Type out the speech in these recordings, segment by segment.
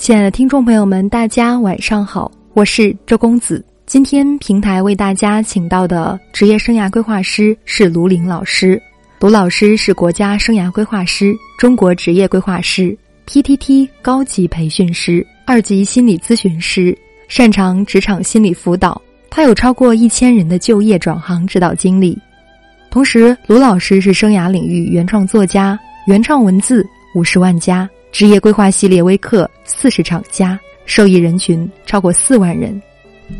亲爱的听众朋友们，大家晚上好，我是周公子。今天平台为大家请到的职业生涯规划师是卢林老师。卢老师是国家生涯规划师、中国职业规划师、PTT 高级培训师、二级心理咨询师，擅长职场心理辅导。他有超过一千人的就业转行指导经历。同时，卢老师是生涯领域原创作家，原创文字五十万加。职业规划系列微课四十场加，受益人群超过四万人。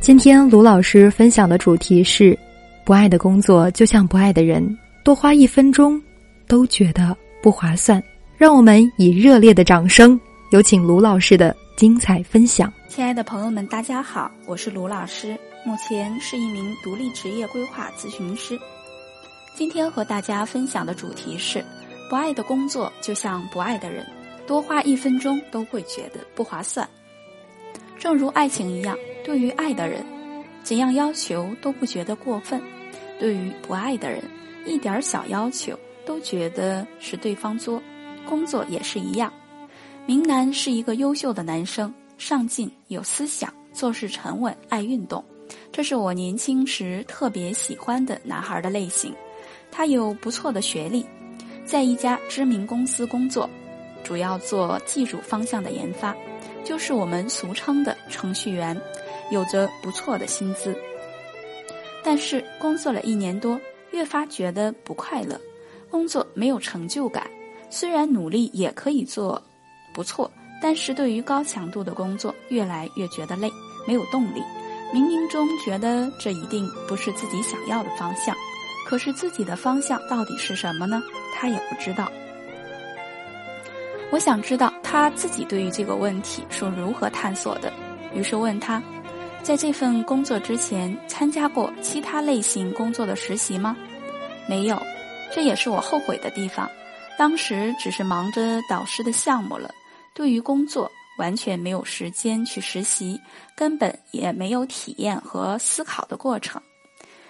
今天卢老师分享的主题是：不爱的工作就像不爱的人，多花一分钟都觉得不划算。让我们以热烈的掌声，有请卢老师的精彩分享。亲爱的朋友们，大家好，我是卢老师，目前是一名独立职业规划咨询师。今天和大家分享的主题是：不爱的工作就像不爱的人。多花一分钟都会觉得不划算，正如爱情一样，对于爱的人，怎样要求都不觉得过分；对于不爱的人，一点小要求都觉得是对方作。工作也是一样，明南是一个优秀的男生，上进有思想，做事沉稳，爱运动，这是我年轻时特别喜欢的男孩的类型。他有不错的学历，在一家知名公司工作。主要做技术方向的研发，就是我们俗称的程序员，有着不错的薪资。但是工作了一年多，越发觉得不快乐，工作没有成就感。虽然努力也可以做不错，但是对于高强度的工作，越来越觉得累，没有动力。冥冥中觉得这一定不是自己想要的方向，可是自己的方向到底是什么呢？他也不知道。我想知道他自己对于这个问题是如何探索的，于是问他，在这份工作之前参加过其他类型工作的实习吗？没有，这也是我后悔的地方。当时只是忙着导师的项目了，对于工作完全没有时间去实习，根本也没有体验和思考的过程，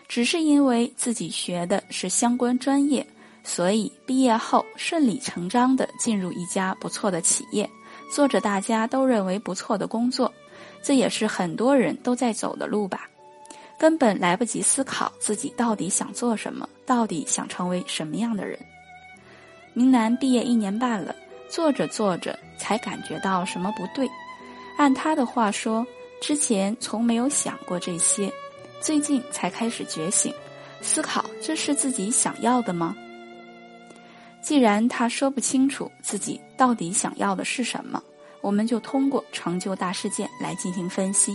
只是因为自己学的是相关专业。所以毕业后顺理成章地进入一家不错的企业，做着大家都认为不错的工作，这也是很多人都在走的路吧。根本来不及思考自己到底想做什么，到底想成为什么样的人。明南毕业一年半了，做着做着才感觉到什么不对。按他的话说，之前从没有想过这些，最近才开始觉醒，思考这是自己想要的吗？既然他说不清楚自己到底想要的是什么，我们就通过成就大事件来进行分析。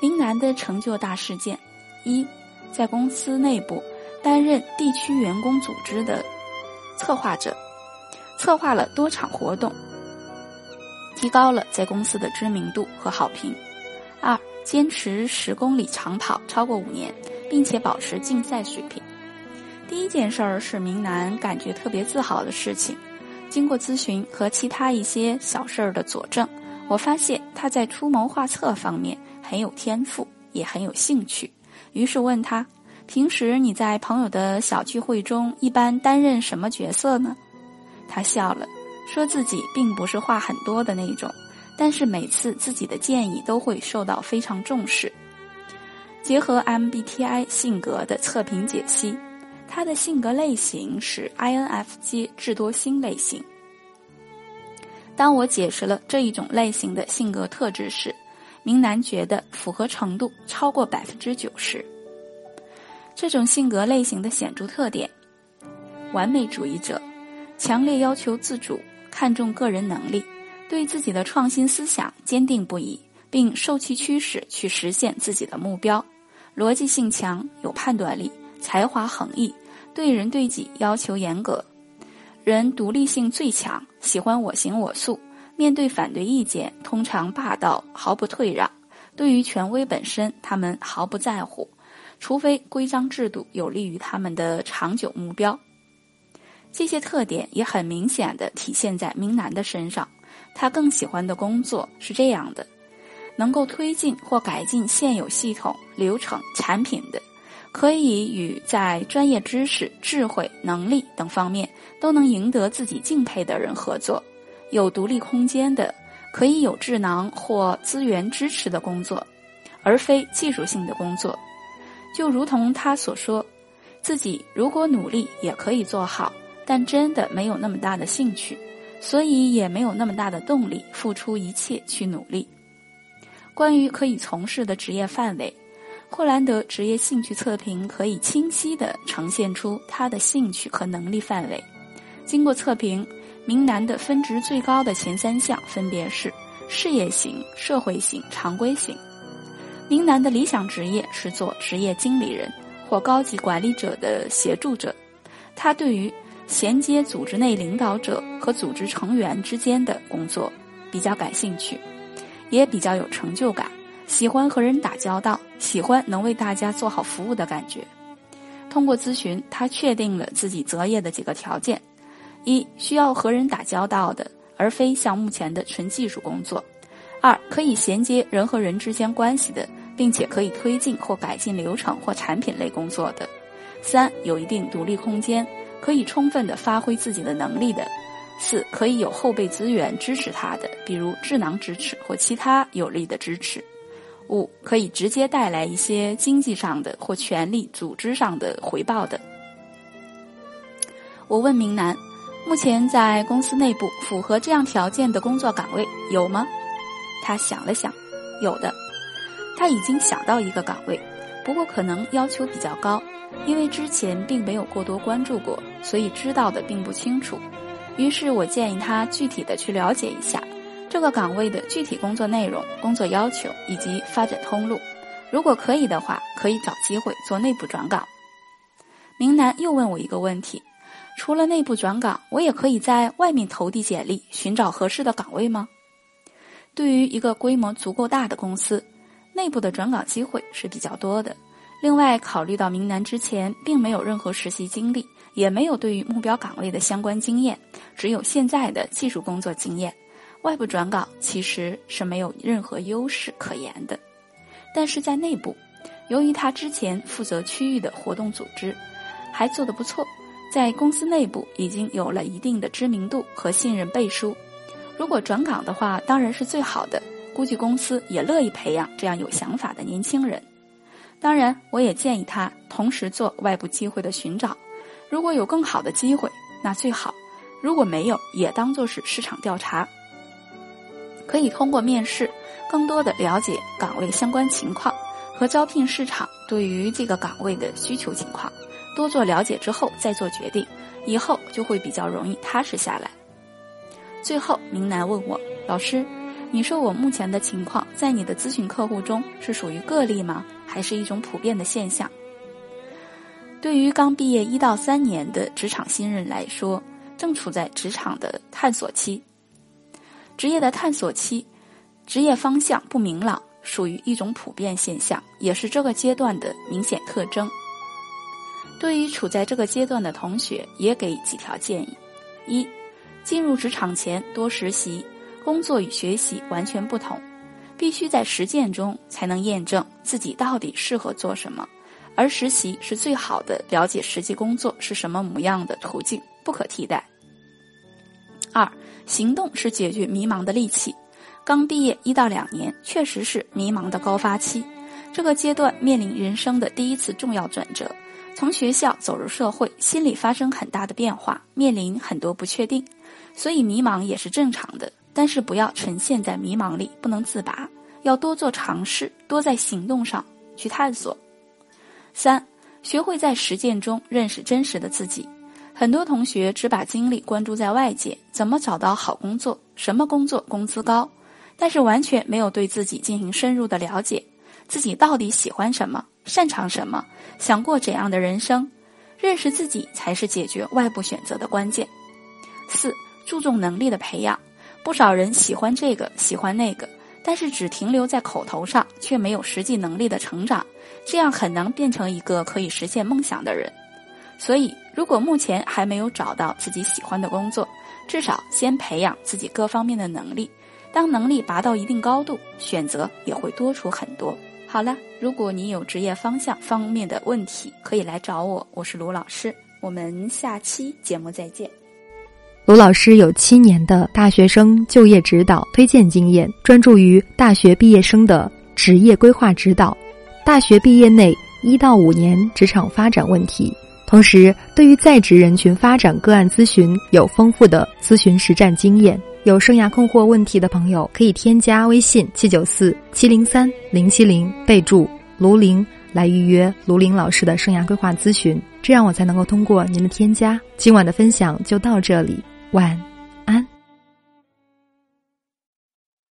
林楠的成就大事件：一，在公司内部担任地区员工组织的策划者，策划了多场活动，提高了在公司的知名度和好评。二，坚持十公里长跑超过五年，并且保持竞赛水平。第一件事儿是明南感觉特别自豪的事情。经过咨询和其他一些小事儿的佐证，我发现他在出谋划策方面很有天赋，也很有兴趣。于是问他：“平时你在朋友的小聚会中一般担任什么角色呢？”他笑了，说自己并不是话很多的那种，但是每次自己的建议都会受到非常重视。结合 MBTI 性格的测评解析。他的性格类型是 INFJ 智多星类型。当我解释了这一种类型的性格特质时，明南觉得符合程度超过百分之九十。这种性格类型的显著特点：完美主义者，强烈要求自主，看重个人能力，对自己的创新思想坚定不移，并受其驱使去实现自己的目标。逻辑性强，有判断力，才华横溢。对人对己要求严格，人独立性最强，喜欢我行我素。面对反对意见，通常霸道，毫不退让。对于权威本身，他们毫不在乎，除非规章制度有利于他们的长久目标。这些特点也很明显的体现在明南的身上。他更喜欢的工作是这样的：能够推进或改进现有系统、流程、产品的。可以与在专业知识、智慧、能力等方面都能赢得自己敬佩的人合作，有独立空间的，可以有智囊或资源支持的工作，而非技术性的工作。就如同他所说，自己如果努力也可以做好，但真的没有那么大的兴趣，所以也没有那么大的动力付出一切去努力。关于可以从事的职业范围，霍兰德职业兴趣测评可以清晰地呈现出他的兴趣和能力范围。经过测评。明南的分值最高的前三项分别是事业型、社会型、常规型。明南的理想职业是做职业经理人或高级管理者的协助者。他对于衔接组织内领导者和组织成员之间的工作比较感兴趣，也比较有成就感，喜欢和人打交道，喜欢能为大家做好服务的感觉。通过咨询，他确定了自己择业的几个条件。一需要和人打交道的，而非像目前的纯技术工作；二可以衔接人和人之间关系的，并且可以推进或改进流程或产品类工作的；三有一定独立空间，可以充分的发挥自己的能力的；四可以有后备资源支持他的，比如智囊支持或其他有力的支持；五可以直接带来一些经济上的或权力组织上的回报的。我问明南。目前在公司内部符合这样条件的工作岗位有吗？他想了想，有的。他已经想到一个岗位，不过可能要求比较高，因为之前并没有过多关注过，所以知道的并不清楚。于是我建议他具体的去了解一下这个岗位的具体工作内容、工作要求以及发展通路。如果可以的话，可以找机会做内部转岗。明南又问我一个问题。除了内部转岗，我也可以在外面投递简历，寻找合适的岗位吗？对于一个规模足够大的公司，内部的转岗机会是比较多的。另外，考虑到明南之前并没有任何实习经历，也没有对于目标岗位的相关经验，只有现在的技术工作经验，外部转岗其实是没有任何优势可言的。但是在内部，由于他之前负责区域的活动组织，还做得不错。在公司内部已经有了一定的知名度和信任背书，如果转岗的话，当然是最好的。估计公司也乐意培养这样有想法的年轻人。当然，我也建议他同时做外部机会的寻找。如果有更好的机会，那最好；如果没有，也当做是市场调查。可以通过面试，更多的了解岗位相关情况和招聘市场对于这个岗位的需求情况。多做了解之后再做决定，以后就会比较容易踏实下来。最后，明南问我：“老师，你说我目前的情况在你的咨询客户中是属于个例吗？还是一种普遍的现象？”对于刚毕业一到三年的职场新人来说，正处在职场的探索期，职业的探索期，职业方向不明朗，属于一种普遍现象，也是这个阶段的明显特征。对于处在这个阶段的同学，也给几条建议：一、进入职场前多实习，工作与学习完全不同，必须在实践中才能验证自己到底适合做什么，而实习是最好的了解实际工作是什么模样的途径，不可替代。二、行动是解决迷茫的利器，刚毕业一到两年确实是迷茫的高发期，这个阶段面临人生的第一次重要转折。从学校走入社会，心里发生很大的变化，面临很多不确定，所以迷茫也是正常的。但是不要沉陷在迷茫里，不能自拔，要多做尝试，多在行动上去探索。三，学会在实践中认识真实的自己。很多同学只把精力关注在外界，怎么找到好工作，什么工作工资高，但是完全没有对自己进行深入的了解，自己到底喜欢什么。擅长什么？想过怎样的人生？认识自己才是解决外部选择的关键。四，注重能力的培养。不少人喜欢这个，喜欢那个，但是只停留在口头上，却没有实际能力的成长，这样很难变成一个可以实现梦想的人。所以，如果目前还没有找到自己喜欢的工作，至少先培养自己各方面的能力。当能力拔到一定高度，选择也会多出很多。好了，如果你有职业方向方面的问题，可以来找我，我是卢老师，我们下期节目再见。卢老师有七年的大学生就业指导推荐经验，专注于大学毕业生的职业规划指导、大学毕业内一到五年职场发展问题。同时，对于在职人群发展个案咨询有丰富的咨询实战经验。有生涯困惑问题的朋友，可以添加微信七九四七零三零七零，备注卢林来预约卢林老师的生涯规划咨询，这样我才能够通过您的添加。今晚的分享就到这里。晚安。